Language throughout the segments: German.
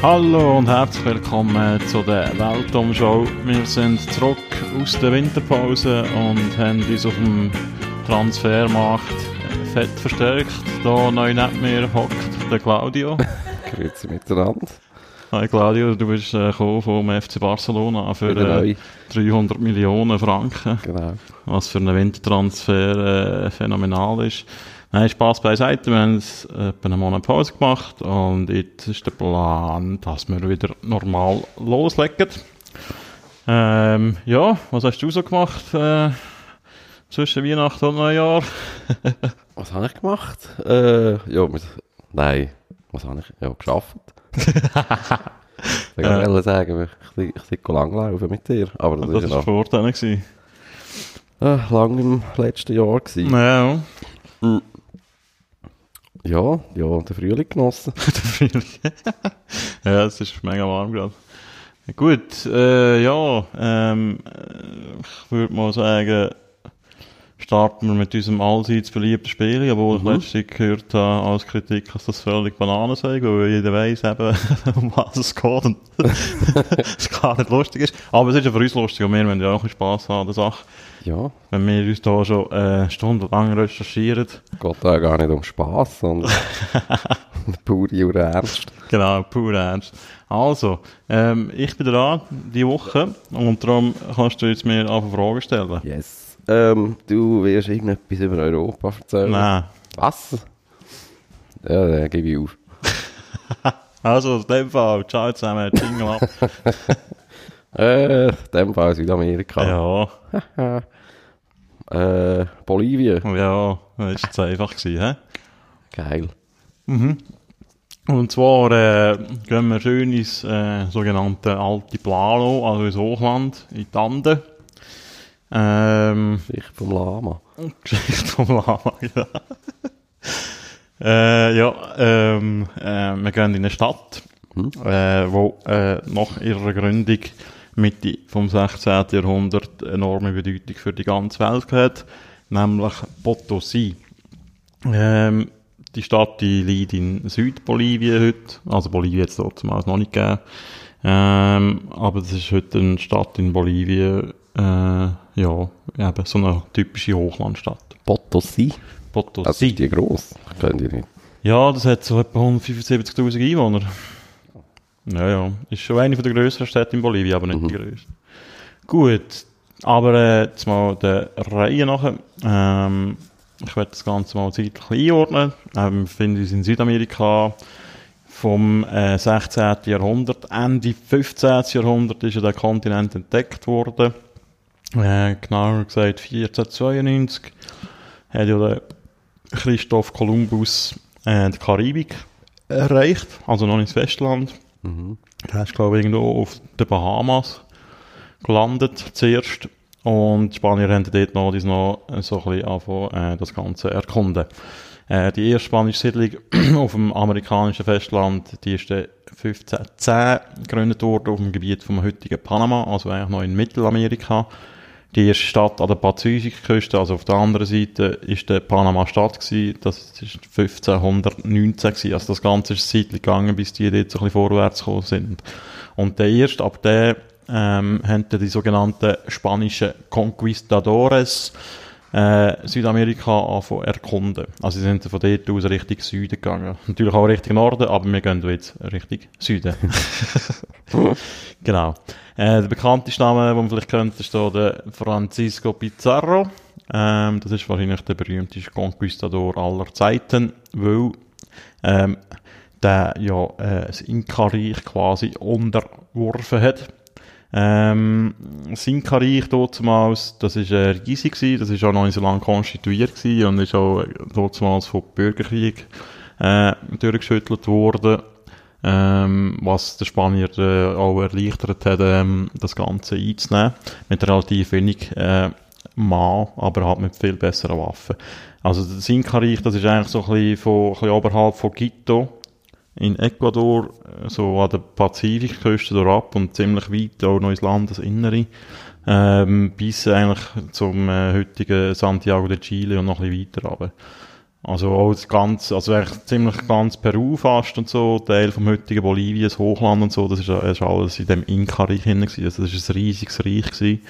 Hallo und herzlich willkommen zu der Weltumschau. Wir sind zurück aus der Winterpause und haben uns auf dem Transfermarkt fett verstärkt. Hier neu neben mir hockt der Claudio. Grüezi miteinander. Hi Claudio, du bist äh, vom FC Barcelona für äh, 300 Millionen Franken. Genau. Was für einen Wintertransfer äh, phänomenal ist. Nein, Spaß beiseite. Wir haben jetzt etwa einen Monat Pause gemacht und jetzt ist der Plan, dass wir wieder normal loslegen. Ähm, ja, was hast du so gemacht äh, zwischen Weihnachten und Neujahr? was habe ich gemacht? Äh, ja, mit, nein, was habe ich? Ja, geschafft. ich wollte ja. sagen, ich, ich, ich langlaufen mit dir. Aber das, das ist ja vor dann. Äh, lang im letzten Jahr. Gewesen. Ja. Mhm. Ja, ja, der Frühling genossen. der Frühling. ja, es ist mega warm gerade. Gut, äh, ja, ähm, ich würde mal sagen, starten wir mit unserem allseits beliebten Spiel, obwohl mhm. ich letztens gehört habe als Kritik, dass das völlig Bananen sei, weil jeder weiss eben, um was es geht und es gar nicht lustig ist. Aber es ist ja für uns lustig und wir wollen ja auch ein Spass haben an der Sache. Ja. Wenn wir uns hier schon äh, stundenlang recherchieren. Geht da gar nicht um Spass, sondern pure Ernst. Genau, pur Ernst. Also, ähm, ich bin dran, diese Woche, und darum kannst du jetzt mir einfach Fragen stellen. Yes. Ähm, du wirst irgendetwas über Europa erzählen. Nein. Was? Ja, dann gebe ich auf. also, in dem Fall, ciao zusammen, Jingle ab. äh, in dem Fall Südamerika. Ja. äh, Bolivien. Ja, das war jetzt einfach, gewesen, hä? Geil. Mhm. Und zwar äh, gehen wir schön ins äh, sogenannte Altiplano, also ins Hochland, in die Anden. Ähm, Geschichte vom Lama. Geschichte vom Lama, ja. äh, ja, ähm, äh, wir gehen in eine Stadt, hm. äh, wo äh, nach ihrer Gründung Mitte vom 16. Jahrhundert enorme Bedeutung für die ganze Welt hat, nämlich Potosí. Ähm, die Stadt die liegt in Südbolivien heute, also Bolivien jetzt dort zumal noch nicht gegeben, ähm, aber das ist heute eine Stadt in Bolivien, äh, ja, eben so eine typische Hochlandstadt. Potosí? Potosí. Also ist die gross? Können die nicht. Ja, das hat so etwa 175'000 Einwohner. Ja, ja. Ist schon eine der grösseren Städte in Bolivien, aber nicht mhm. die grösste. Gut, aber äh, jetzt mal der Reihe nach. Ähm, ich werde das Ganze mal zeitlich einordnen. Ähm, wir befinden uns in Südamerika vom äh, 16. Jahrhundert. Ende 15. Jahrhundert ist ja der Kontinent entdeckt worden äh, genauer gesagt 1492, hat ja der Christoph Kolumbus äh, die Karibik erreicht, also noch ins Festland. Mhm. Er ist, glaube ich, irgendwo auf den Bahamas gelandet zuerst. Und die Spanier haben dort noch, noch so ein bisschen angefangen, äh, das Ganze erkunden. Äh, die erste spanische Siedlung auf dem amerikanischen Festland, die ist 1510 gegründet worden auf dem Gebiet vom heutigen Panama, also eigentlich noch in Mittelamerika. Die erste Stadt an der Pazifikküste, also auf der anderen Seite, ist der Panama-Stadt. Das ist 1519 gewesen. Also das Ganze ist Zeit gegangen, bis die dort so ein bisschen vorwärts gekommen sind. Und der erste, ab der, ähm, haben die sogenannten spanischen Conquistadores, äh, Südamerika anfangen erkunden. Also sie sind von dort aus Richtung Süden gegangen. Natürlich auch Richtung Norden, aber wir gehen jetzt Richtung Süden. genau. Äh, der bekannteste Name, den man vielleicht kennt, ist der Francisco Pizarro. Ähm, das ist wahrscheinlich der berühmteste Conquistador aller Zeiten, weil ähm, der ja äh, das Inka-Reich quasi unterworfen hat. Ähm, das Inka-Reich damals, das ist äh, riesig gewesen, das ist auch noch nicht so lange konstituiert gewesen und ist auch damals vom Bürgerkrieg äh, durchgeschüttelt worden ähm, was der Spanier äh, auch erleichtert hat, ähm, das Ganze einzunehmen. Mit relativ wenig äh, Mann, aber halt mit viel besseren Waffen. Also das Inka-Reich, das ist eigentlich so ein bisschen, von, ein bisschen oberhalb von Quito in Ecuador, so an der Pazifikküste ab und ziemlich weit auch noch ins Landesinnere. Ähm, bis eigentlich zum äh, heutigen Santiago de Chile und noch ein bisschen weiter runter. Also auch das ganze, also eigentlich ziemlich ganz Peru fast und so, Teil vom heutigen Bolivien, das Hochland und so, das ist, das ist alles in dem Inka-Reich hinein gewesen. Also das ist ein riesiges Reich gewesen.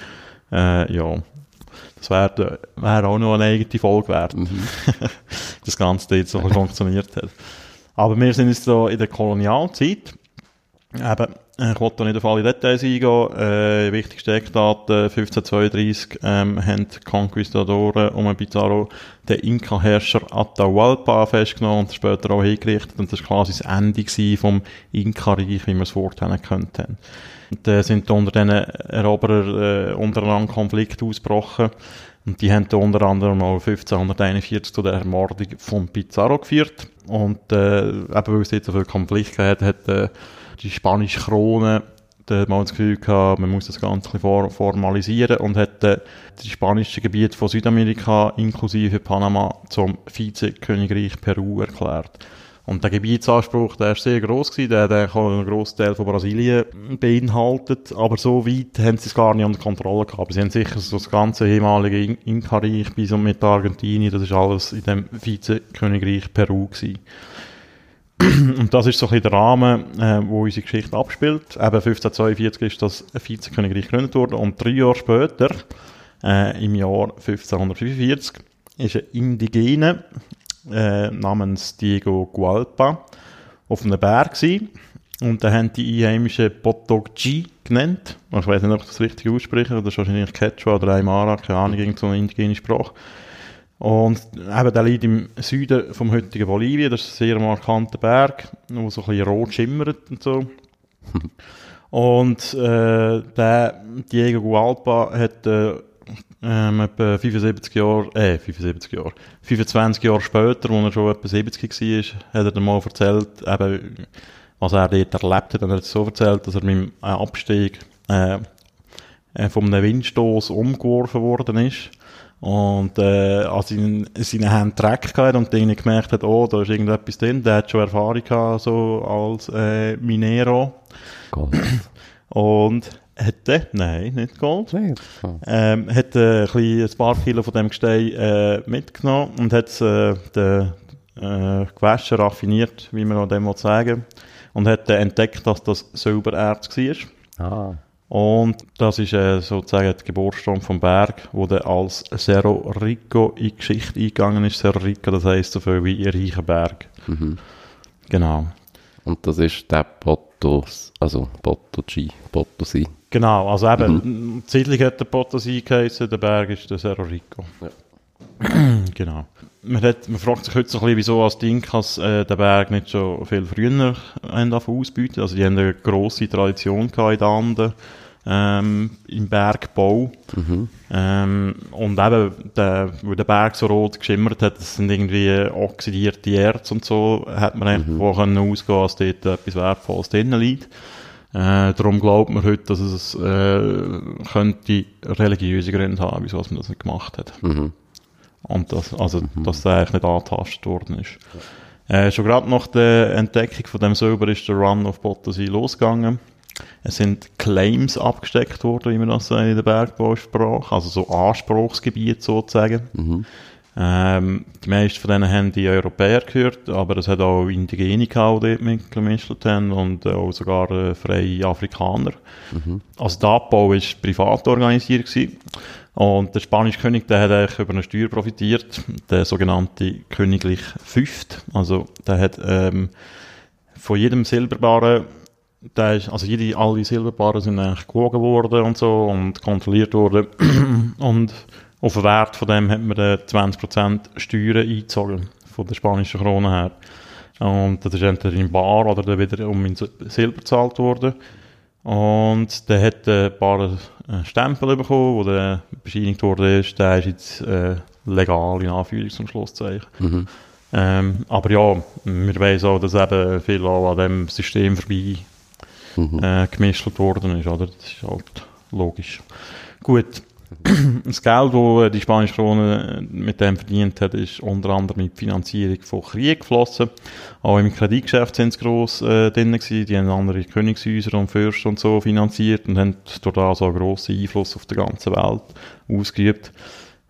Äh, ja. Das wäre wär auch noch eine eigene Folge wert. Mhm. das Ganze jetzt so funktioniert hat. Aber wir sind jetzt da in der Kolonialzeit. Eben, ich wollte nicht auf alle Details eingehen. Äh, wichtigste Eckdaten, 1532 ähm, haben die Conquistadoren um Pizarro den Inka-Herrscher Atahualpa festgenommen und später auch hingerichtet. Und das war quasi das Ende vom Inka-Reich, wie wir es vorher können. Und äh, sind unter diesen Eroberer äh, untereinander Konflikte ausgebrochen. Und die haben unter anderem auch 1541 zu der Ermordung von Pizarro geführt. Und äh, eben weil es jetzt so viele Konflikte hat, hat äh, die spanische Krone da hat man das Gefühl gehabt, man muss das Ganze ein formalisieren und hat äh, die spanischen Gebiete von Südamerika inklusive Panama zum Vizekönigreich Peru erklärt. Und der Gebietsanspruch, der ist sehr gross gewesen, der hat auch einen grossen Teil von Brasilien beinhaltet, aber so weit haben sie es gar nicht unter Kontrolle gehabt. Sie haben sicher so das ganze ehemalige Inka-Reich bis und mit Argentinien, das ist alles in dem Vizekönigreich Peru gewesen. Und das ist so ein bisschen der Rahmen, äh, wo unsere Geschichte abspielt. Eben 1542 ist das Vizekönigreich gegründet worden und drei Jahre später, äh, im Jahr 1545, ist ein Indigene äh, namens Diego Gualpa auf einem Berg gewesen. Und da haben die Einheimischen Potogji genannt. Ich weiß nicht, ob ich das richtig ausspreche. Das ist wahrscheinlich Quechua oder Aymara, keine Ahnung, irgendeine so indigene Sprache. Und eben, der liegt im Süden vom heutigen Bolivien. Das ist ein sehr markanter Berg, der so ein bisschen rot schimmert und so. und äh, der Diego Gualpa hat äh, ähm, etwa 75 Jahre, äh, 75 Jahre, 25 Jahre später, als er schon etwa 70 war, hat er dann mal erzählt, eben, was er dort erlebt hat. Und er hat so erzählt, dass er mit dem Abstieg äh, äh, von einem Windstoß umgeworfen worden ist und äh, an seinen, seinen Händen Dreck gehabt und dann gemerkt hat, oh, da ist irgendetwas drin. Der hat schon Erfahrung gehabt, so als äh, Minero. Gold. Und hätte, nein, nicht Gold, Nee. ähm, hat äh, ein, ein paar Kilo von dem Gestein äh, mitgenommen und hat es äh, de, äh, gewaschen, raffiniert, wie man dem sagen und hat äh, entdeckt, dass das Silbererz war. Ah. Und das ist äh, sozusagen die Geburtsstunde vom Berg, wo dann als Cerro Rico in die Geschichte eingegangen ist. Cerro Rico, das heisst so viel wie ein reicher Berg. Mhm. Genau. Und das ist der Potos, also Potoci, Potosi. Genau, also eben, mhm. zeitlich hat der Potosí geheißen, der Berg ist der Cerro Rico. Ja. genau. Man, hat, man fragt sich heute so ein bisschen, wieso als die Inkas äh, den Berg nicht schon viel früher haben ausbieten. Also die haben eine grosse Tradition in den Anden ähm, im Bergbau. Mhm. Ähm, und eben, der, weil der Berg so rot geschimmert hat, das sind irgendwie oxidierte Erz und so, hat man mhm. können ausgehen, dass dort etwas Wertvolles drinnen liegt. Äh, darum glaubt man heute, dass es äh, könnte religiöse Gründe haben, wieso man das nicht gemacht hat. Mhm. Und das, also, mhm. dass der eigentlich nicht angetastet worden ist. Äh, schon gerade nach der Entdeckung von dem Silber ist der Run auf Potosí losgegangen. Es sind Claims abgesteckt worden, wie man das in der Bergbausprache, also so Anspruchsgebiete sozusagen. Mhm. Ähm, die meisten von denen haben die Europäer gehört, aber es hat auch Indigene gehabt, die mitgemischt haben und auch sogar äh, freie Afrikaner. Mhm. Also der Abbau war privat organisiert gewesen. Und der spanische König, der hat eigentlich über eine Steuer profitiert, der sogenannte königlich Fünft. Also der hat ähm, von jedem Silberbarren der ist, also jede, alle Silberbarren sind eigentlich gewogen worden und so und kontrolliert worden. und auf den Wert von dem hat man 20% Steuern eingezogen, von der spanischen Krone her. Und das ist entweder in Bar oder dann wieder um in Silber gezahlt worden. Und der hat ein paar Stempel bekommen, wo der bescheinigt wurde, der ist jetzt äh, legal in Anführungs- zum Schlusszeichen. Mhm. Ähm, aber ja, wir wissen auch, dass eben viel an dem System vorbei Mhm. äh, worden ist, oder? Das ist halt logisch. Gut. Das Geld, das die spanische Krone mit dem verdient hat, ist unter anderem in die Finanzierung von Krieg geflossen. Auch im Kreditgeschäft sind sie gross äh, drin gewesen. Die haben andere Königshäuser und Fürsten und so finanziert und haben durch das einen grossen Einfluss auf die ganze Welt ausgeübt.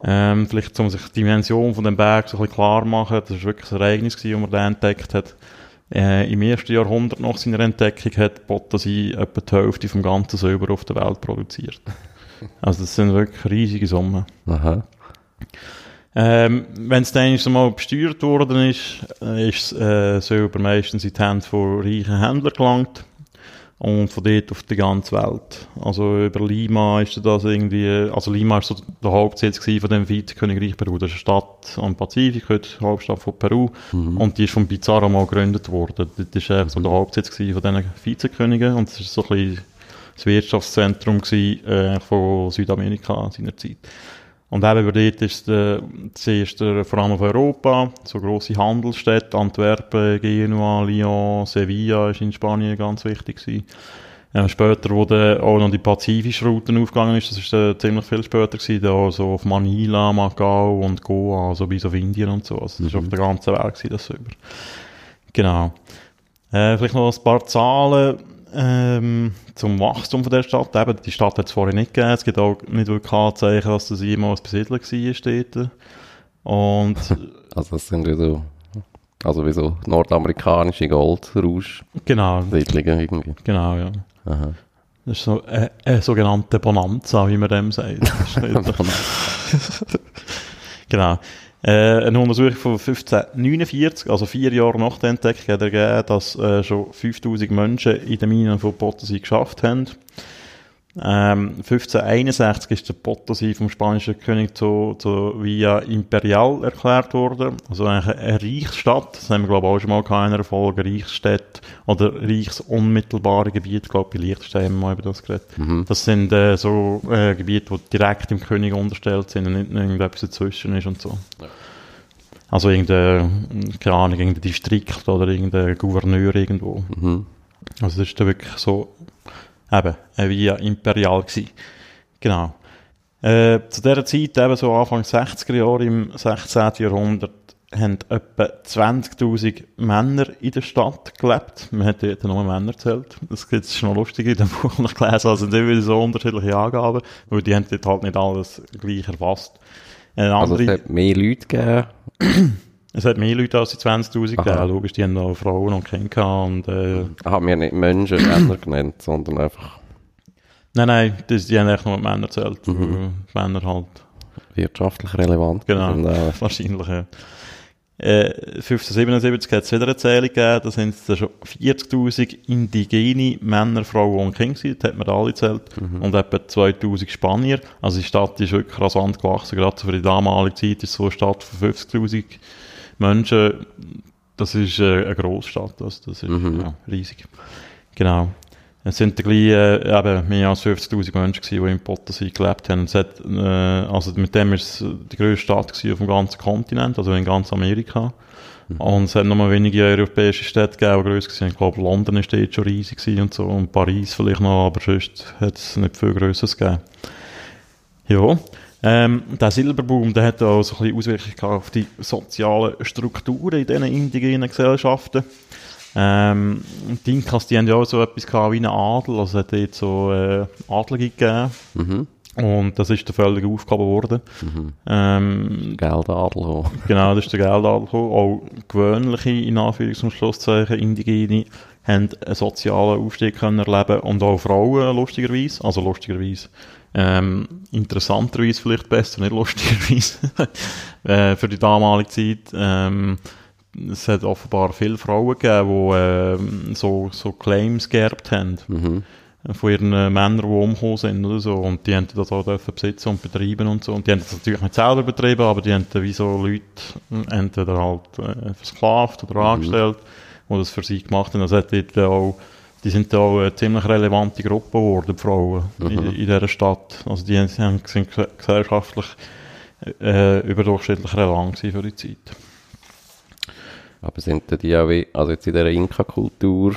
Ähm, vielleicht, um sich die Dimension von dem Berg so ein bisschen klar machen, das war wirklich ein Ereignis, das man da entdeckt hat. Äh, Im ersten Jahrhundert nach seiner Entdeckung hat Potassi etwa die Hälfte vom ganzen Silber auf der Welt produziert. Also das sind wirklich riesige Summen. Aha. Ähm, Wenn es dann so mal besteuert worden ist, äh, ist äh, Silber meistens in die Hände von reichen Händlern gelangt und von dort auf die ganze Welt. Also über Lima ist das irgendwie, also Lima ist so der Hauptsitz von dem Vizekönigreich Peru. Das ist eine Stadt am Pazifik, heute Hauptstadt von Peru. Und die ist von Pizarro mal gegründet worden. Das war so der Hauptsitz von diesen Vizekönigen und das ist so ein bisschen das Wirtschaftszentrum gewesen, äh, von Südamerika seinerzeit. Und eben über dort ist der, zuerst der, vor allem auf Europa, so grosse Handelsstädte, Antwerpen, Genua, Lyon, Sevilla ist in Spanien ganz wichtig gewesen. Äh, später, wo dann auch noch die pazifische Routen aufgegangen ist, das ist äh, ziemlich viel später gewesen, da so auf Manila, Macau und Goa, so bis auf Indien und so. Also das ist auf der ganzen Welt gewesen, das über. Genau. Äh, vielleicht noch ein paar Zahlen ähm, zum Wachstum von der Stadt. Eben, die Stadt hat es vorher nicht gegeben. Es gibt auch nicht wirklich Anzeichen, dass das jemals Besiedler war dort. Und Also das sind ja so, also wie so nordamerikanische Goldrausch-Siedlungen genau, irgendwie. genau, ja. Aha. Das ist so eine, eine sogenannte Bonanza, wie man dem sagt. Genau. Äh, eine Untersuchung von 1549, also vier Jahre nach der Entdeckung, hat ergeben, dass äh, schon 5000 Menschen in den Minen von Potosi geschafft haben. Ähm, 1561 ist der Potosi vom spanischen König zu, zu Via Imperial erklärt worden. Also eigentlich eine Reichsstadt. Das haben wir, glaube ich, auch schon mal in einer Folge. Reichsstädte oder reichsunmittelbare Gebiete. Ich glaube, bei Liechtenstein haben wir mal über das geredet. Das sind äh, so äh, Gebiete, die direkt dem König unterstellt sind und nicht noch irgendetwas dazwischen ist und so. Also irgendein, keine Ahnung, irgendein Distrikt oder irgendein Gouverneur irgendwo. Mhm. Also das ist da wirklich so, eben, äh, Via Imperial gewesen. Genau. Äh, zu dieser Zeit, eben so Anfang 60er Jahre im 16. Jahrhundert, haben etwa 20.000 Männer in der Stadt gelebt. Man hat dort nur Männer gezählt. Das ist schon noch lustig in dem Buch, ich gelesen. Es sind immer so unterschiedliche Angaben, weil die haben dort halt nicht alles gleich erfasst. Eine Also andere, es hat mehr Leute gegeben. Es hat mehr Leute als die 20.000 Aha. gegeben. Logisch, die haben noch Frauen und Kinder gehabt und, äh, Haben wir nicht Menschen, Männer genannt, sondern einfach Nein, nein, das, die haben echt nur die Männer gezählt. weil Männer halt, wirtschaftlich relevant. genau, Und, äh, wahrscheinlich, ja. Äh, 1577 hat es wieder eine Zählung gegeben, da sind es schon 40.000 indigene Männer, Frauen und Kinder gewesen, das hat man alle gezählt, und etwa 2.000 Spanier. Also die Stadt ist wirklich rasant gewachsen, gerade für die damalige Zeit ist so eine Stadt von 50.000 Menschen, das ist äh, eine Großstadt, das, das ist ja, riesig. Genau. Es sind gleich, äh, eben mehr als 50.000 Menschen gewesen, die in Potosi gelebt haben. Es hat, äh, also mit dem ist es die grösste Stadt gewesen auf dem ganzen Kontinent, also in ganz Amerika. Und es hat noch mal wenige europäische Städte gegeben, die grösser waren. Ich glaube, London ist dort schon riesig gewesen und so, und Paris vielleicht noch, aber sonst hat es nicht viel Größeres gegeben. Ja, ähm, der Silberboom, der hat auch so ein bisschen Auswirkungen auf die sozialen Strukturen in diesen indigenen Gesellschaften. Ähm, die Inkas, die haben ja auch so etwas gehabt wie einen Adel, also es hat dort so äh, Adlige gegeben. mhm. Und das ist der völlig Aufgabe geworden. Ähm, Geldadel auch. Genau, das ist der Geldadel gekommen. Auch gewöhnliche, in Anführungs- und Schlusszeichen, Indigene haben einen sozialen Aufstieg können erleben und auch Frauen, lustigerweise. Also lustigerweise. Ähm, interessanterweise vielleicht besser, nicht lustigerweise. äh, für die damalige Zeit. Ähm, es hat offenbar viele Frauen gegeben, die ähm, so, so Claims geerbt haben Mhm. von ihren äh, Männern, die umgekommen sind oder so. Und die haben das auch dürfen besitzen und betreiben und so. Und die haben das natürlich nicht selber betrieben, aber die haben wie so Leute äh, entweder halt äh, versklavt oder angestellt, die das für sie gemacht haben. Also hat dort auch, die sind da auch eine ziemlich relevante Gruppe geworden, die Frauen, in, in dieser Stadt. Also die haben- sind ges- gesellschaftlich äh, überdurchschnittlich relevant für die Zeit. Aber sind denn die auch wie, also jetzt in dieser Inka-Kultur,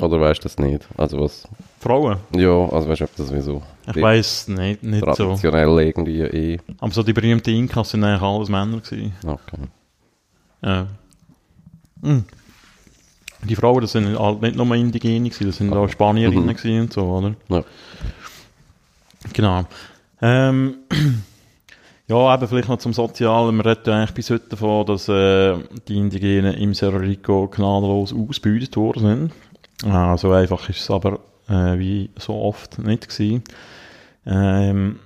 oder weißt du das nicht? Also was, Frauen? ja, also weißt du, ob das wie so Ich weiss nicht, nicht so. traditionell irgendwie eh, Aber so die berühmten Inkas sind eigentlich alles Männer gewesen. okay. Ja. Mhm. Die Frauen, das sind halt nicht nur Indigene gewesen, das sind auch Spanierinnen Mhm. und so, oder? Ja. Genau. Ähm, Ja, eben vielleicht noch zum Sozialen. Man redet ja eigentlich bis heute davon, dass äh, die Indigenen im Cerro Rico gnadenlos ausgebeutet worden sind. Äh, so einfach ist es aber äh, wie so oft nicht gewesen. Ähm,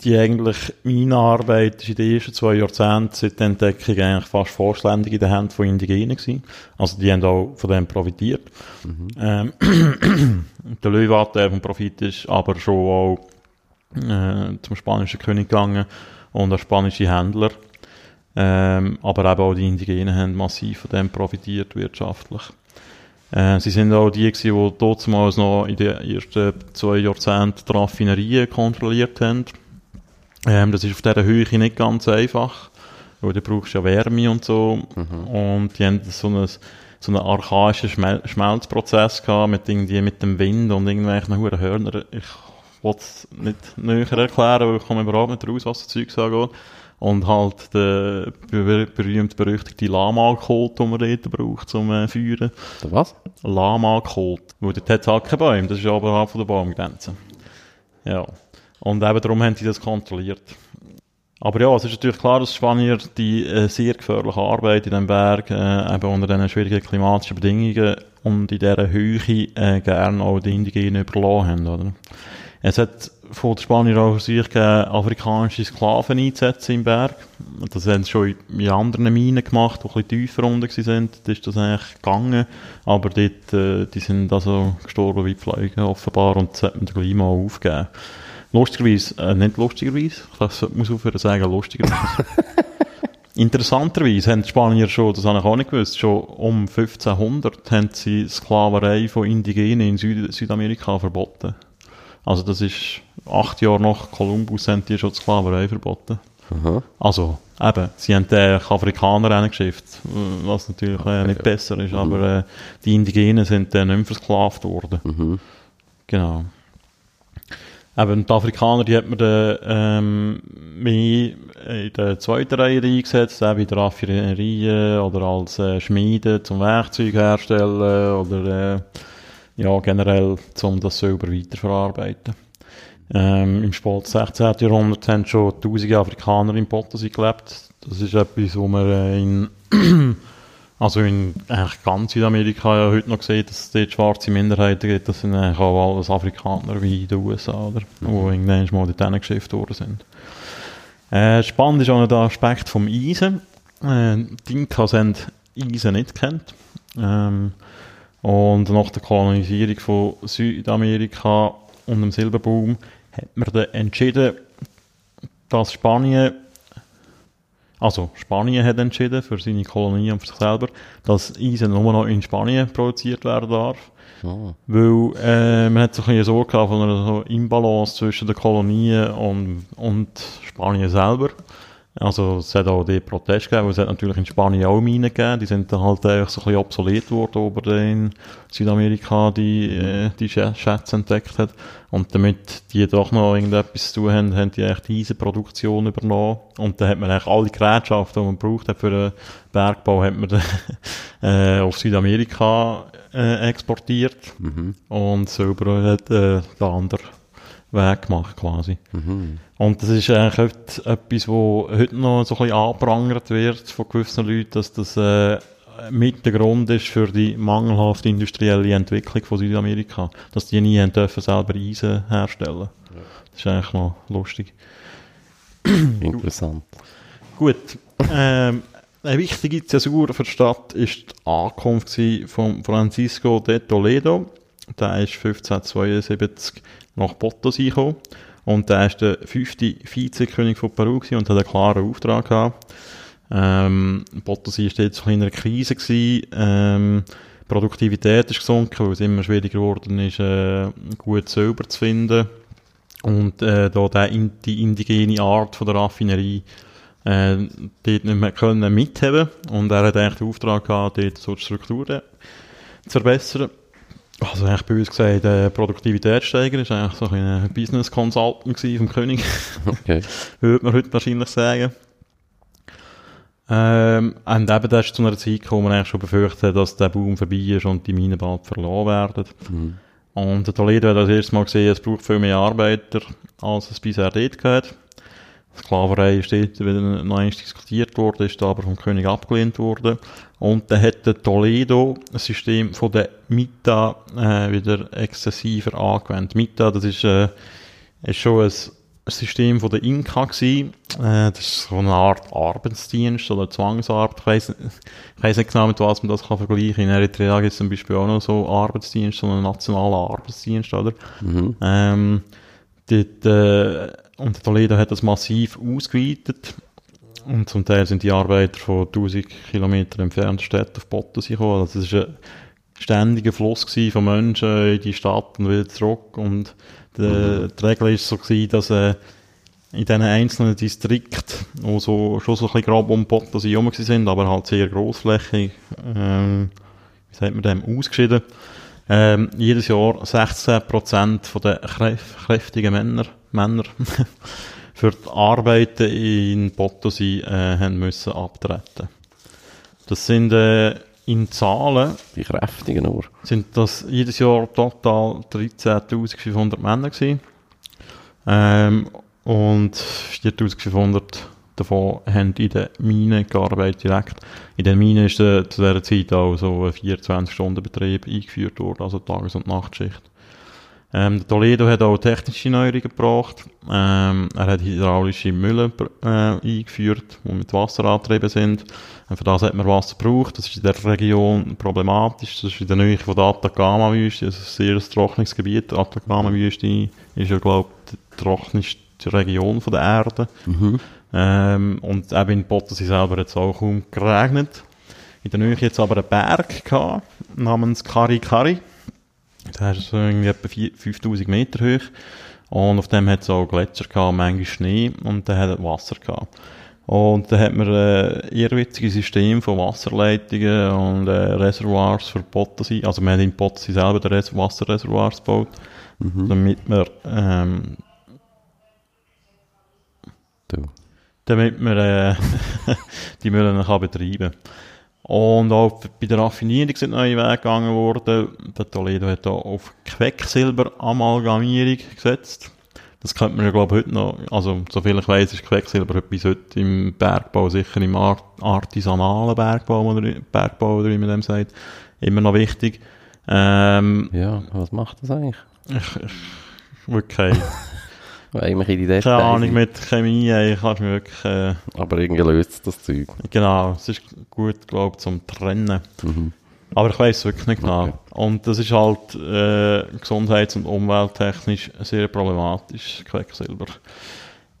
die eigentlich, meine Arbeit ist in den ersten zwei Jahrzehnten seit der Entdeckung eigentlich fast vollständig in den Händen von Indigenen gewesen. Also die haben auch von dem profitiert. Ähm, der Löwenanteil vom Profit ist aber schon auch äh, zum spanischen König gegangen und an spanische Händler. Ähm, aber eben auch die Indigenen haben massiv von dem profitiert wirtschaftlich. Äh, sie sind auch die, gewesen, die damals noch in den ersten zwei Jahrzehnten die Raffinerien kontrolliert haben. Ähm, das ist auf dieser Höhe nicht ganz einfach, weil du brauchst ja Wärme und so. Und die haben so einen, so einen archaischen Schmel Schmelzprozess gehabt mit, irgendwie, mit dem Wind und irgendwelchen hohen Hörner. Ich will es nicht näher erklären, weil ich komme überhaupt nicht raus, was das Zeug angeht. Und halt der ber berühmt-berüchtigte Lama-Kult, den man dort braucht zum äh, Feuern. Der was? Lama-Kult. Weil dort hat es halt keine Bäume, das ist oberhalb von der Baumgrenze. Ja. Und eben darum haben sie das kontrolliert. Aber ja, es ist natürlich klar, dass Spanier die äh, sehr gefährliche Arbeit in dem Berg, äh, eben unter diesen schwierigen klimatischen Bedingungen und in dieser Höhe äh, gerne auch die Indigenen überlassen haben. Oder? Es hat von den Spaniern auch sich afrikanische Sklaven einzusetzen im Berg. Das haben sie schon in anderen Minen gemacht, die ein bisschen tiefer unten sind. Da ist das eigentlich gegangen. Aber dort, äh, die sind also gestorben wie Pflege offenbar und das hat man gleich mal aufgegeben. Lustigerweise, äh, nicht lustigerweise, ich muss aufhören zu sagen, lustigerweise. Interessanterweise haben die Spanier schon, das habe ich auch nicht gewusst, schon um 1500 haben sie Sklaverei von Indigenen in Süd Südamerika verboten. Also das ist acht Jahre nach Kolumbus haben die schon die Sklaverei verboten. Aha. Also, eben, sie haben den Afrikaner reingeschifft, was natürlich äh, nicht besser ist, aber äh, die Indigenen sind dann nicht mehr versklavt worden. Mhm. Genau. Eben, die Afrikaner, die hat man dann, ähm, mehr in der zweiten Reihe eingesetzt, eben in der Raffinerien oder als äh, Schmiede zum Werkzeug herstellen oder äh, ja, generell zum das Silber weiterverarbeiten. Ähm, Im späten 16. Jahrhundert haben schon tausende Afrikaner in Potosí gelebt. Das ist etwas, wo man äh, in also in eigentlich ganz Südamerika ja heute noch sieht, dass es dort schwarze Minderheiten gibt. Das sind eigentlich auch alles Afrikaner wie in den USA, oder? Wo irgendwann mal dort geschifft worden sind. Äh, spannend ist auch noch der Aspekt vom Eisen. Äh, die Inkas haben Eisen nicht kennt. Ähm, und nach der Kolonisierung von Südamerika und dem Silberboom hat man dann entschieden, dass Spanien, also Spanien hat entschieden für seine Kolonie und für sich selber, dass Eisen nur noch in Spanien produziert werden darf. Ah. Weil äh, man hat so ein bisschen Sorge gehabt von einer so Imbalance zwischen den Kolonien und, und Spanien selber. Also es hat auch die Proteste gegeben, es hat natürlich in Spanien auch Minen gegeben, die sind dann halt eigentlich so ein bisschen obsolet worden, wo man in Südamerika die, äh, die Schä- Schätze entdeckt hat. Und damit die doch noch irgendetwas zu tun haben, haben die eigentlich die Eisenproduktion übernommen. Und dann hat man eigentlich alle Gerätschaften, die man braucht für den Bergbau, hat man dann äh, auf Südamerika äh, exportiert. Mhm. Und Silber hat äh, den anderen Weg gemacht quasi. Mhm. Und das ist eigentlich heute etwas, wo heute noch so ein bisschen angeprangert wird von gewissen Leuten, dass das äh, mit der Grund ist für die mangelhafte industrielle Entwicklung von Südamerika. Dass die nie dürfen selber Eisen herstellen. Das ist eigentlich noch lustig. Interessant. Gut. Ähm, eine wichtige Zäsur für die Stadt ist die Ankunft von Francisco de Toledo. Der ist 1572 nach Potosí gekommen. Und der ist der fünfte Vizekönig von Peru und hat einen klaren Auftrag gehabt. Ähm, Potosí ist jetzt in einer Krise gewesen. Ähm, Produktivität ist gesunken, weil es immer schwieriger geworden ist, äh, gut Silber zu finden. Und äh, da die indigene Art von der Raffinerie äh, dort nicht mehr können mithaben Und er hat eigentlich den Auftrag gehabt, dort so die Strukturen zu verbessern. Also eigentlich bei uns gesagt, äh, Produktivitätssteiger ist eigentlich so ein Business Consultant vom König. Okay. würde man heute wahrscheinlich sagen. Ähm, und eben das ist zu einer Zeit gekommen, wo man eigentlich schon befürchtet dass der Boom vorbei ist und die Minen bald verloren werden. Mhm. Und der Toledo hat das erste Mal gesehen, es braucht viel mehr Arbeiter, als es bisher dort gehört. Sklaverei ist dort wieder noch einmal diskutiert worden, ist aber vom König abgelehnt worden. Und dann hat der Toledo das System von der Mita äh, wieder exzessiver angewendet. Mita, das ist, äh, ist schon ein System von der Inka gewesen. Äh, das ist so eine Art Arbeitsdienst oder Zwangsarbeit. Ich weiss, ich weiss nicht genau, mit was man das kann vergleichen. In Eritrea gibt es zum Beispiel auch noch so Arbeitsdienst, so einen nationalen Arbeitsdienst, oder? Mhm. Ähm, dort, äh, und Toledo hat das massiv ausgeweitet. Und zum Teil sind die Arbeiter von 1000 Kilometern entfernten Städten auf Bottensee gekommen. Also es war ein ständiger Fluss von Menschen in die Stadt und wieder zurück. Und die, die Regel war so, gewesen, dass äh, in diesen einzelnen Distrikten, wo so, schon so ein bisschen grob um Bottensee herum sind, aber halt sehr grossflächig, ähm, wie sagt man dem, ausgeschieden, ähm, jedes Jahr 16% von den kräf kräftigen Männer, Männer für die Arbeiten in Potosí äh, haben müssen abtreten. Das sind äh, in Zahlen Die kräftigen nur. sind das jedes Jahr total 13.500 Männer gewesen. Ähm, und 4.500 davon haben in den Minen gearbeitet direkt. In den Minen ist äh, zu dieser Zeit auch so ein 24-Stunden-Betrieb eingeführt worden, also Tages- und Nachtschicht. Ähm, der Toledo hat auch technische Neuerungen gebracht. Ähm, er hat hydraulische Mühlen äh, eingeführt, die mit Wasser angetrieben sind. Und für das hat man Wasser gebraucht. Das ist in der Region problematisch. Das ist in der Nähe von der Atacama-Wüste. Das ist ein sehr trockenes Gebiet. Die Atacama-Wüste ist ja, glaube ich, die trockenste Region von der Erde. Mhm. Ähm, und eben in Potosí selber hat es auch kaum geregnet. In der Nähe jetzt aber einen Berg gehabt, namens Kari Kari. Der ist so irgendwie etwa vier- 5000 Meter hoch. Und auf dem hat es auch Gletscher gehabt, manchmal Schnee und dann hat es Wasser gehabt. Und dann hat man ein irrwitziges System von Wasserleitungen und äh, Reservoirs für Potosí. Also wir haben in Potosí selber die Res Wasserreservoirs gebaut, damit man ähm, Du. damit man äh, die Mühlen kann betreiben Und auch bei der Raffinierung sind neue Wege gegangen worden. Der Toledo hat da auf Quecksilberamalgamierung gesetzt. Das könnte man ja, glaube ich, heute noch, also, soviel ich weiss, ist Quecksilber bis heute im Bergbau, sicher im Art artisanalen Bergbau, oder Bergbau, oder wie man dem sagt, immer noch wichtig. Ähm, Ja, was macht das eigentlich? wirklich keine, Eigentlich in die Details. keine Ahnung mit Chemie, ey, kannst du mir wirklich, äh, Aber irgendwie löst es das Zeug. Genau, es ist gut, glaube ich, zum Trennen. Mhm. Aber ich weiß es wirklich nicht genau. Okay. Und das ist halt äh, gesundheits- und umwelttechnisch sehr problematisch, Quecksilber.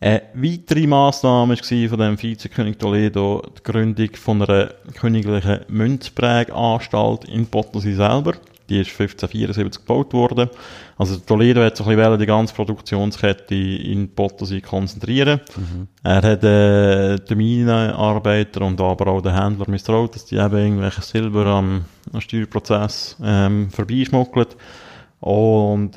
Eine weitere Massnahme war von dem Vizekönig Toledo die Gründung von einer königlichen Münzpräganstalt in Potosí selber. Die ist 1574 gebaut worden. Also Toledo hat so ein bisschen die ganze Produktionskette in Potosí konzentrieren. Er hat äh, den Minenarbeiter und aber auch den Händler misstraut, dass die eben irgendwelche Silber am, am Steuerprozess ähm, vorbeischmuggelt. Und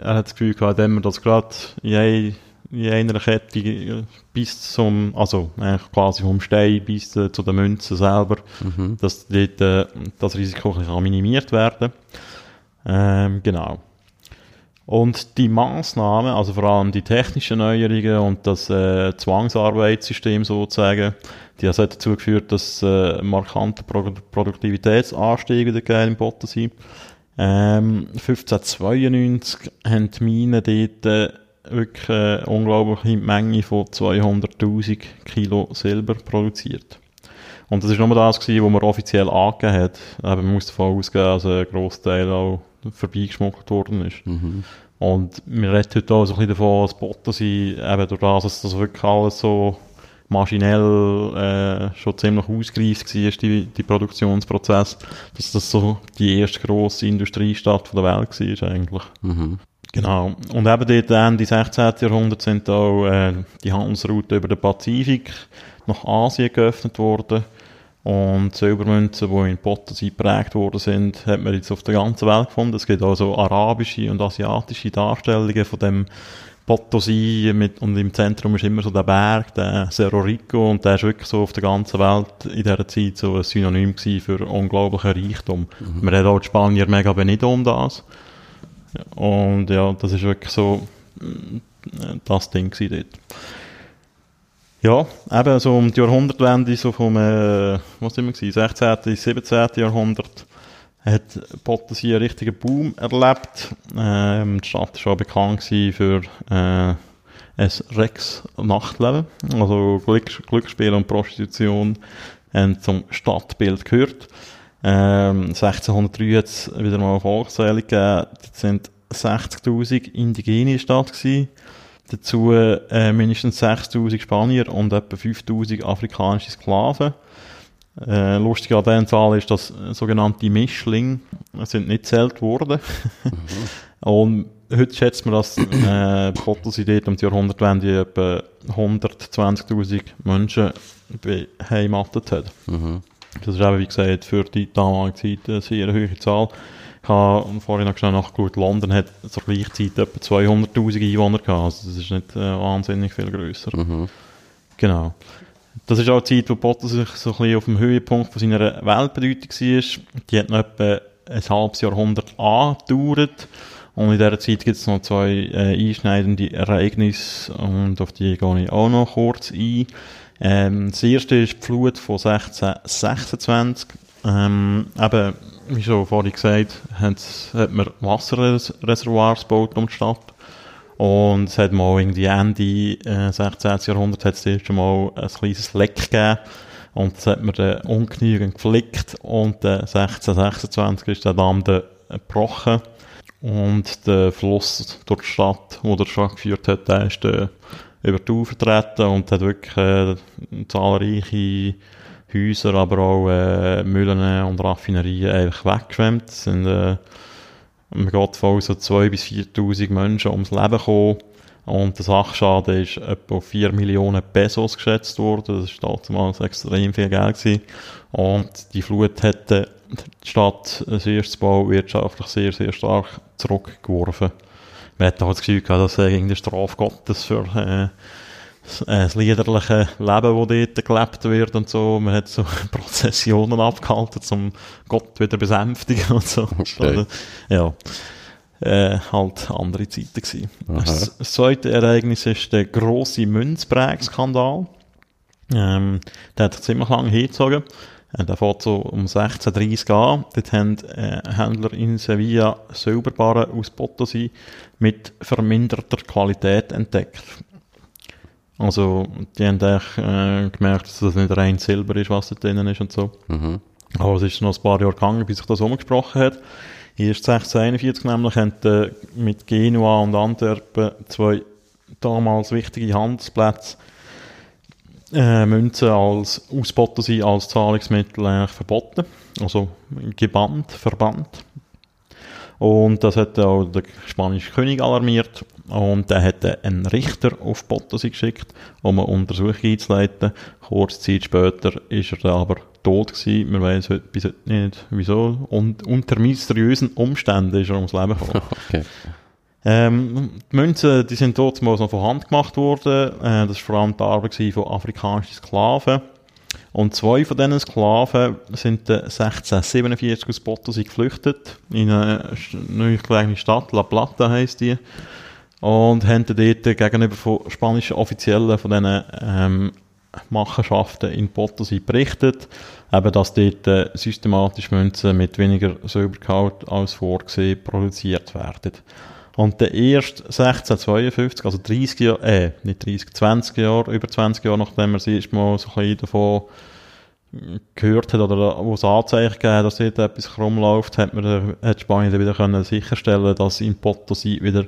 er hat das Gefühl gehabt, wenn man das gerade in, in einer Kette bis zum, also eigentlich quasi vom Stein bis äh, zu den Münzen selber, Mhm. dass dort, äh, das Risiko minimiert werden ähm, Genau. Und die Maßnahmen, also vor allem die technischen Neuerungen und das äh, Zwangsarbeitssystem sozusagen, die haben dazu geführt, dass äh, ein markanter Pro Produktivitätsanstieg wieder gegeben im Potosí. Ähm, 1592 haben die Minen dort äh, wirklich eine unglaubliche Menge von 200'000 Kilo Silber produziert. Und das ist nur das gewesen, was man offiziell angegeben hat. Aber man muss davon ausgehen, dass ein Großteil auch vorbeigeschmuggelt worden ist. Mhm. Und wir reden heute auch so ein bisschen davon, dass Potosí eben durch das, dass das wirklich alles so maschinell äh, schon ziemlich ausgereift war, die, die Produktionsprozess, dass das so die erste grosse Industriestadt von der Welt war eigentlich. Mhm. Genau. Und eben dort Ende 16. Jahrhundert sind auch äh, die Handelsrouten über den Pazifik nach Asien geöffnet worden. Und Silbermünzen, die in Potosí geprägt worden sind, hat man jetzt auf der ganzen Welt gefunden. Es gibt also arabische und asiatische Darstellungen von dem Potosí mit, und im Zentrum ist immer so der Berg, der Cerro Rico, und der ist wirklich so auf der ganzen Welt in dieser Zeit so ein Synonym für unglaublichen Reichtum. Man hat auch die Spanier mega benito um das. Und ja, das ist wirklich so mm, das Ding dort. Ja, eben so um die Jahrhundertwende, so vom, äh, was immer gewesen, 16. bis 17. Jahrhundert, hat Pottensee einen richtigen Boom erlebt. Ähm, die Stadt war schon bekannt für äh, ein Rex-Nachtleben. Also Glück, Glücksspiel und Prostitution haben zum Stadtbild gehört. Ähm, 1603 hat es wieder mal eine Volkszählung gegeben. Das sind 60.000 Indigene in der Stadt gewesen. Dazu äh, mindestens 6.000 Spanier und etwa 5.000 afrikanische Sklaven. Äh, lustig an dieser Zahl ist, dass sogenannte Mischlinge sind nicht zählt worden. Mhm. und heute schätzt man, dass äh, dort um die Jahrhundertwende etwa 120.000 Menschen beheimatet hat. Mhm. Das ist eben, wie gesagt, für die damalige Zeit eine sehr hohe Zahl. Ich habe vorhin noch schnell nachgeschaut, London hat zur gleichen Zeit etwa 200'000 Einwohner gehabt, also das ist nicht äh, wahnsinnig viel grösser. Mhm. Genau. Das ist auch die Zeit, wo Potter sich so ein bisschen auf dem Höhepunkt von seiner Weltbedeutung war. Die hat noch etwa ein halbes Jahrhundert angedauert. Und in dieser Zeit gibt es noch zwei äh, einschneidende Ereignisse und auf die gehe ich auch noch kurz ein. Ähm, das erste ist die Flut von 1626. Ähm, eben, wie schon vorhin gesagt, hat, man Wasserreservoirs gebaut um die Stadt. Und es hat mal irgendwie Ende äh, 16. Jahrhundert hat es das Mal ein kleines Leck gegeben. Und das hat man dann ungenügend geflickt. Und äh, 1626 ist der Damm dann gebrochen. Und der Fluss durch die Stadt, der der Stadt geführt hat, der ist dann über die Ufer vertreten und hat wirklich äh, zahlreiche Häuser, aber auch äh, Müllen und Raffinerien einfach weggeschwemmt. Es sind, äh, man geht von so 2.000 bis 4.000 Menschen ums Leben gekommen. Und der Sachschaden ist etwa 4 Millionen Pesos geschätzt worden. Das war damals extrem viel Geld. Gewesen. Und die Flut hat die Stadt das erste Mal wirtschaftlich sehr, sehr stark zurückgeworfen. Man hat auch das Gefühl gehabt, dass äh, der Straf Gottes für äh, das liederliche Leben, das dort gelebt wird und so. Man hat so Prozessionen abgehalten, um Gott wieder besänftigen und so. Okay. Ja. Äh, halt andere Zeiten gewesen. Das, das zweite Ereignis ist der grosse Münzprägskandal. Ähm, der hat sich ziemlich lange hingezogen. Äh, der fährt so um 16.30 an. Dort haben äh, Händler in Sevilla Silberbarren aus Potosí mit verminderter Qualität entdeckt. Also, die haben echt, äh, gemerkt, dass das nicht rein Silber ist, was da drinnen ist und so. Mhm. Aber es ist noch ein paar Jahre gegangen, bis sich das umgesprochen hat. Erst 1641 nämlich haben äh, mit Genua und Antwerpen zwei damals wichtige Handelsplätze äh, Münzen als aus Potosí als Zahlungsmittel eigentlich verboten. Also gebannt, verbannt. Und das hat auch der spanische König alarmiert. Und der hat einen Richter auf Potosí geschickt, um eine Untersuchung einzuleiten. Kurze Zeit später ist er dann aber tot gewesen. Wissen heute bis heute nicht, wieso. Und unter mysteriösen Umständen ist er ums Leben gekommen. Okay. Ähm, die Münzen, die sind dort mal noch von Hand gemacht worden. Äh, das war vor allem die Arbeit von afrikanischen Sklaven. Und zwei von diesen Sklaven sind 1647 aus Potosí geflüchtet, in eine neu gelegene Stadt, La Plata heisst die, und haben dort gegenüber von spanischen Offiziellen von diesen ähm, Machenschaften in Potosí berichtet, eben, dass dort äh, systematisch Münzen mit weniger Silbergehalt als vorgesehen produziert werden. Und der erste 1652, also 30 Jahre, äh, nicht 30, 20 Jahre, über 20 Jahre, nachdem er sich mal so ein bisschen davon gehört hat oder wo es Anzeichen gegeben dass dort etwas rumläuft, hat, man, hat Spanien dann wieder können sicherstellen dass in Potosí wieder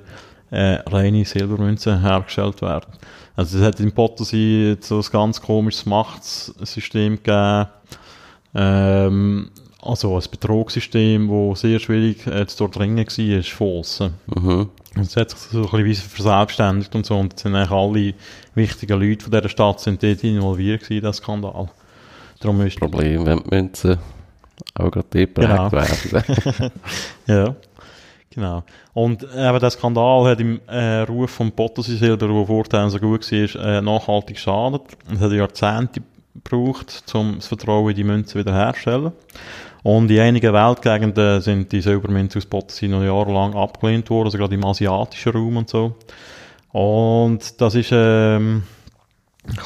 äh, reine Silbermünzen hergestellt werden. Also es hat in Potosí so ein ganz komisches Machtssystem gegeben, ähm, also ein Betrugssystem, das sehr schwierig äh, zu durchdringen war, von aussen. Mhm. Und es hat sich so ein bisschen verselbstständigt und so. Und sind eigentlich alle wichtigen Leute von dieser Stadt sind dort involviert in diesen Skandal. Darum ist Problem, wenn die Münzen auch gerade dort genau. werden. ja, genau. Und eben der Skandal hat im äh, Ruf vom Potosí Silber, der vorher so gut war, äh, nachhaltig geschadet. Es hat Jahrzehnte gebraucht, um das Vertrauen in die Münzen wiederherzustellen. Und in einigen Weltgegenden sind die Silbermünzen aus Potosí noch jahrelang abgelehnt worden, also gerade im asiatischen Raum und so. Und das ist, ähm,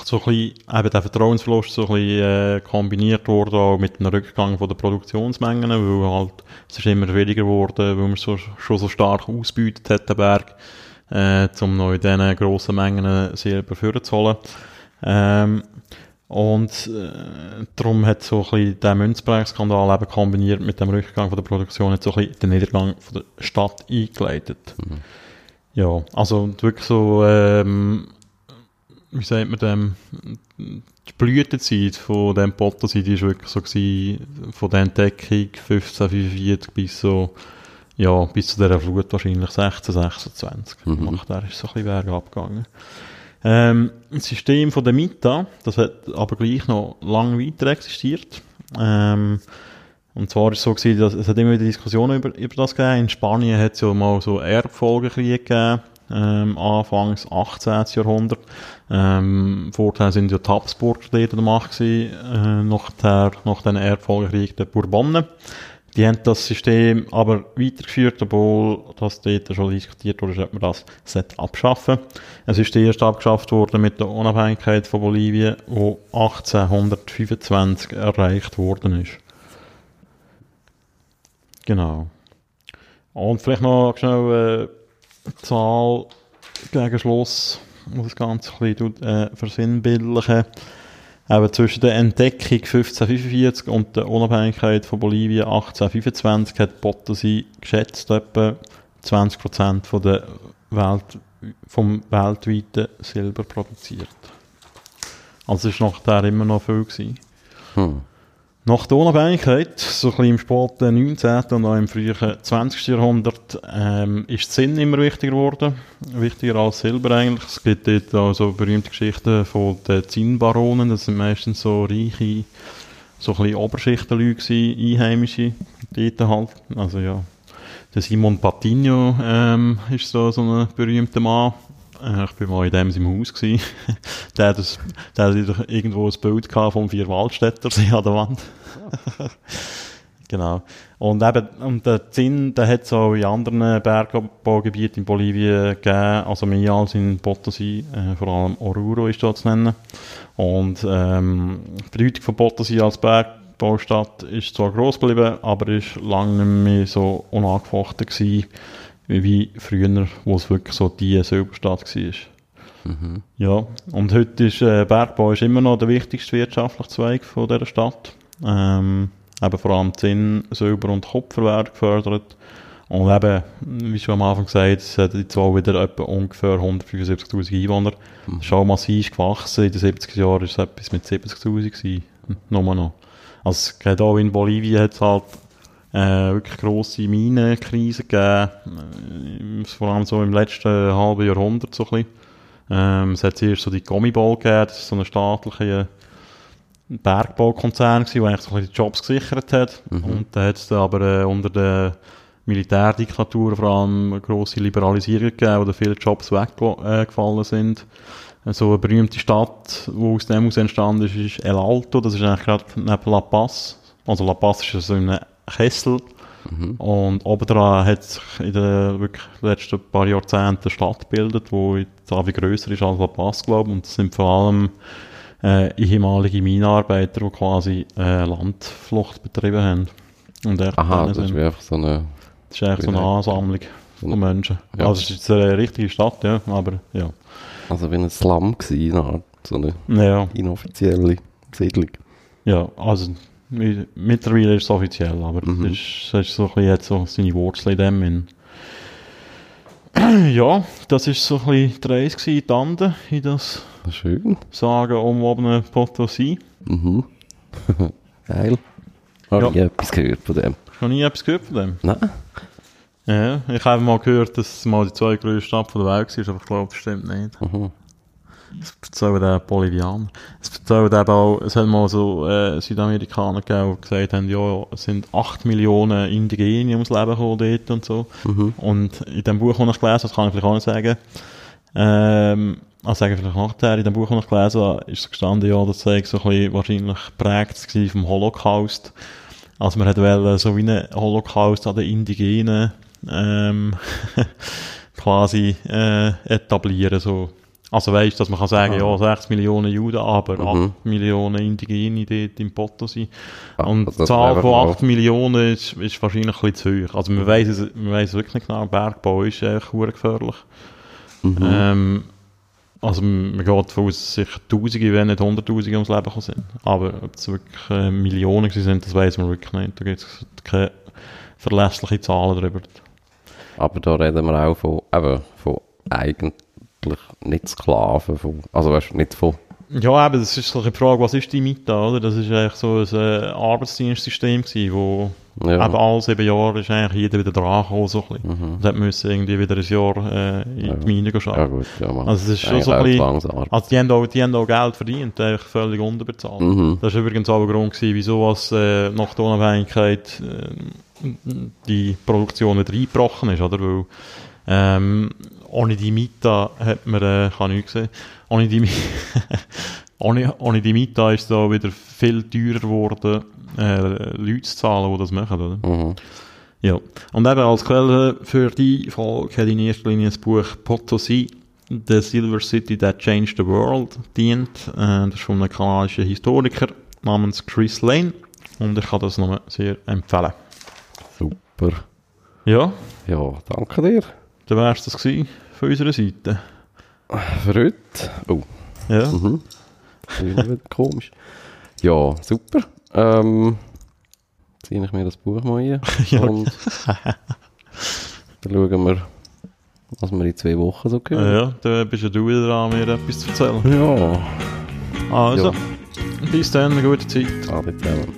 so ein bisschen, eben der Vertrauensverlust so ein bisschen, äh, kombiniert worden auch mit einem Rückgang von der Produktionsmengen, weil halt, es ist immer schwieriger geworden, weil man so, schon so stark ausbeutet hat, den Berg, äh, um noch in diesen grossen Mengen Silber vorzuholen. Ähm, und äh, darum hat so ein bisschen der Münzprägskandal eben kombiniert mit dem Rückgang von der Produktion hat so ein bisschen den Niedergang von der Stadt eingeleitet. Mhm. Ja, also wirklich so, ähm, wie sagt man dem, die Blütezeit von dem Pottersee, die ist wirklich so gewesen, von der Entdeckung 1545 bis so, ja, bis zu dieser Flut wahrscheinlich 16, 26. Mhm. Nachher ist es so ein bisschen bergab gegangen. Ähm, das System von der Mita, das hat aber gleich noch lange weiter existiert. Ähm, und zwar ist es so gewesen, dass es hat immer wieder Diskussionen über, über das gegeben. In Spanien hat es ja mal so Erbfolgekriege gegeben, ähm, Anfangs 18. Jahrhundert. Ähm, vorher sind ja die Habsburger dort an gewesen, äh, nach, der, nach den Erbfolgekrieg der Bourbonnen. Die haben das System aber weitergeführt, obwohl das dort schon diskutiert wurde, ob man das abschaffen Es ist erst abgeschafft worden mit der Unabhängigkeit von Bolivien, wo 1825 erreicht worden ist. Genau. Und vielleicht noch schnell äh, Zahl gegen Schluss, um das Ganze ein bisschen äh, versinnbildlichen. Eben zwischen der Entdeckung 1545 und der Unabhängigkeit von Bolivien 1825 hat Potosi geschätzt etwa 20% von der Welt, vom weltweiten Silber produziert. Also es war nachher immer noch viel. Gewesen. Hm. Nach der Unabhängigkeit, so ein bisschen im späten 19. und auch im frühen 20. Jahrhundert, ähm, ist Zinn immer wichtiger geworden. Wichtiger als Silber eigentlich. Es gibt dort auch so berühmte Geschichten von den Zinnbaronen. Das sind meistens so reiche, so ein bisschen Oberschichtenleute Einheimische, dort halt. Also ja, der Simon Patinho ähm, ist so, so ein berühmter Mann. Äh, Ich bin mal in dem im Haus gewesen. der, das, der hat irgendwo ein Bild gehabt vom Vierwaldstätter See an der Wand. genau. Und eben, und der Zinn, der hat es auch in anderen Bergbaugebieten in Bolivien gegeben, also mehr als in Potosí, äh, vor allem Oruro ist da zu nennen. Und ähm, die Bedeutung von Potosí als Bergbaustadt ist zwar gross geblieben, aber ist lange nicht mehr so unangefochten gewesen, wie früher, wo es wirklich so die Silberstadt war. Mhm. Ja, und heute ist äh, Bergbau ist immer noch der wichtigste wirtschaftliche Zweig von dieser Stadt. Ähm, eben vor allem Zinn, Silber und Kupfer werden gefördert. Und eben, wie schon am Anfang gesagt, es hat jetzt auch wieder etwa ungefähr 175'000 Einwohner. Das ist auch massiv gewachsen. In den 70er Jahren war es etwas mit 70'000 gewesen. Nur noch. Also, gerade auch in Bolivien hat es halt äh, wirklich grosse Minenkrise gegeben. Äh, vor allem so im letzten halben Jahrhundert so ein bisschen. Ähm, es hat zuerst so die Gummiball gegeben, das ist so eine staatliche Bergbaukonzern gewesen, der eigentlich so ein bisschen die Jobs gesichert hat. Mhm. Und dann hat es aber äh, unter der Militärdiktatur vor allem eine grosse Liberalisierung gegeben, wo da viele Jobs weggefallen sind. So eine berühmte Stadt, die aus dem aus entstanden ist, ist El Alto, das ist eigentlich gerade neben La Paz. Also La Paz ist so in einem Kessel. Mhm. Und obendran hat sich in den wirklich letzten paar Jahrzehnten eine Stadt gebildet, die jetzt auch wie grösser ist als La Paz, glaube ich. Und das sind vor allem äh, ehemalige Minenarbeiter, die quasi äh, Landflucht betrieben haben. Und Aha, das ist sind. wie einfach so eine... das ist eigentlich so eine Ansammlung von Menschen. Ja. Also es ist eine richtige Stadt, ja, aber ja. Also wie ein Slum gewesen, eine Art, so eine Ja, inoffizielle Siedlung. ja also mittlerweile ist es offiziell, aber Mhm. das, ist, das ist so ein bisschen, hat so seine Wurzeln in dem. In. Ja, das ist so ein bisschen die Reise gewesen, die Ande in das Schön. Sagen umwobene Potosí. Mhm. Geil. Habe Ja. ich etwas gehört von dem? Noch nie etwas gehört von dem? Nein. Ja, ich habe mal gehört, dass es mal die zweitgrößte Stadt der Welt war, aber ich glaube, das stimmt nicht. Mhm. Das erzählen der Bolivianer. Es erzählen eben auch, es hat mal so äh, Südamerikaner gegeben, die gesagt haben, ja, es sind 8 Millionen Indigene ums Leben gekommen dort und so. Mhm. Und in dem Buch, das ich gelesen habe, das kann ich vielleicht auch nicht sagen, ähm, also sagen vielleicht nachher, in dem Buch, das ich gelesen habe, ist es gestanden, ja, das sei so ein bisschen wahrscheinlich gewesen vom Holocaust. Also man hat wollen, so wie einen Holocaust an den Indigenen ähm, quasi äh, etablieren, so Also weißt, dass man kann sagen, Ah. ja, 6 Millionen Juden, aber Mhm. 8 Millionen Indigene dort im Potosí. Ah, Und also die Zahl von mal- 8 Millionen ist, ist wahrscheinlich ein bisschen zu hoch. Also man weiss, es, man weiss wirklich nicht genau, Bergbau ist verdammt gefährlich. Mhm. Ähm, also man geht davon aus, dass sicher Tausende, wenn nicht Hunderttausende ums Leben gekommen sind. Aber ob es wirklich äh, Millionen sind, das weiß man wirklich nicht. Da gibt es keine verlässlichen Zahlen darüber. Aber da reden wir auch von, eben, von eigentlich nicht Sklaven, von, also weißt du, nicht von, Ja, eben, das ist so die Frage, was ist die Mita, oder? Das ist eigentlich so ein äh, Arbeitsdienstsystem gewesen, wo ja, eben alle sieben Jahre ist eigentlich jeder wieder dran gekommen, so ein bisschen. mhm. Und hat müssen irgendwie wieder ein Jahr äh, in Ja. die Mine gehen ja gut, ja, man. Also es ist schon Eigentlich so ein bisschen-. Also die haben, auch, die haben auch Geld verdient, eigentlich völlig unterbezahlt. Mhm. Das war übrigens auch ein Grund, gewesen, wieso was, äh, nach der Unabhängigkeit äh, die Produktion nicht reingebrochen ist, oder? Weil, ähm, ohne die Mita hat man, äh, kann ich sehen, ohne die, ohne, ohne die Mita ist es da wieder viel teurer geworden, äh, Leute zu zahlen, die das machen, oder? Mhm. Ja. Und eben als Quelle für die Folge hat in erster Linie das Buch Potosi, The Silver City That Changed the World, dient. Äh, das ist von einem kanadischen Historiker namens Chris Lane. Und ich kann das nur sehr empfehlen. Super. Ja, Ja, danke dir dann wär's das gewesen von unserer Seite. für heute. Oh, Ja. mhm. Komisch. Ja, super. Ähm, ziehe ich mir das Buch mal ein. Ja. Und dann schauen wir, was wir in zwei Wochen so hören. ja, dann bist ja du wieder dran, mir etwas zu erzählen. Ja, Also, Ja. bis dann, eine gute Zeit. alle zusammen.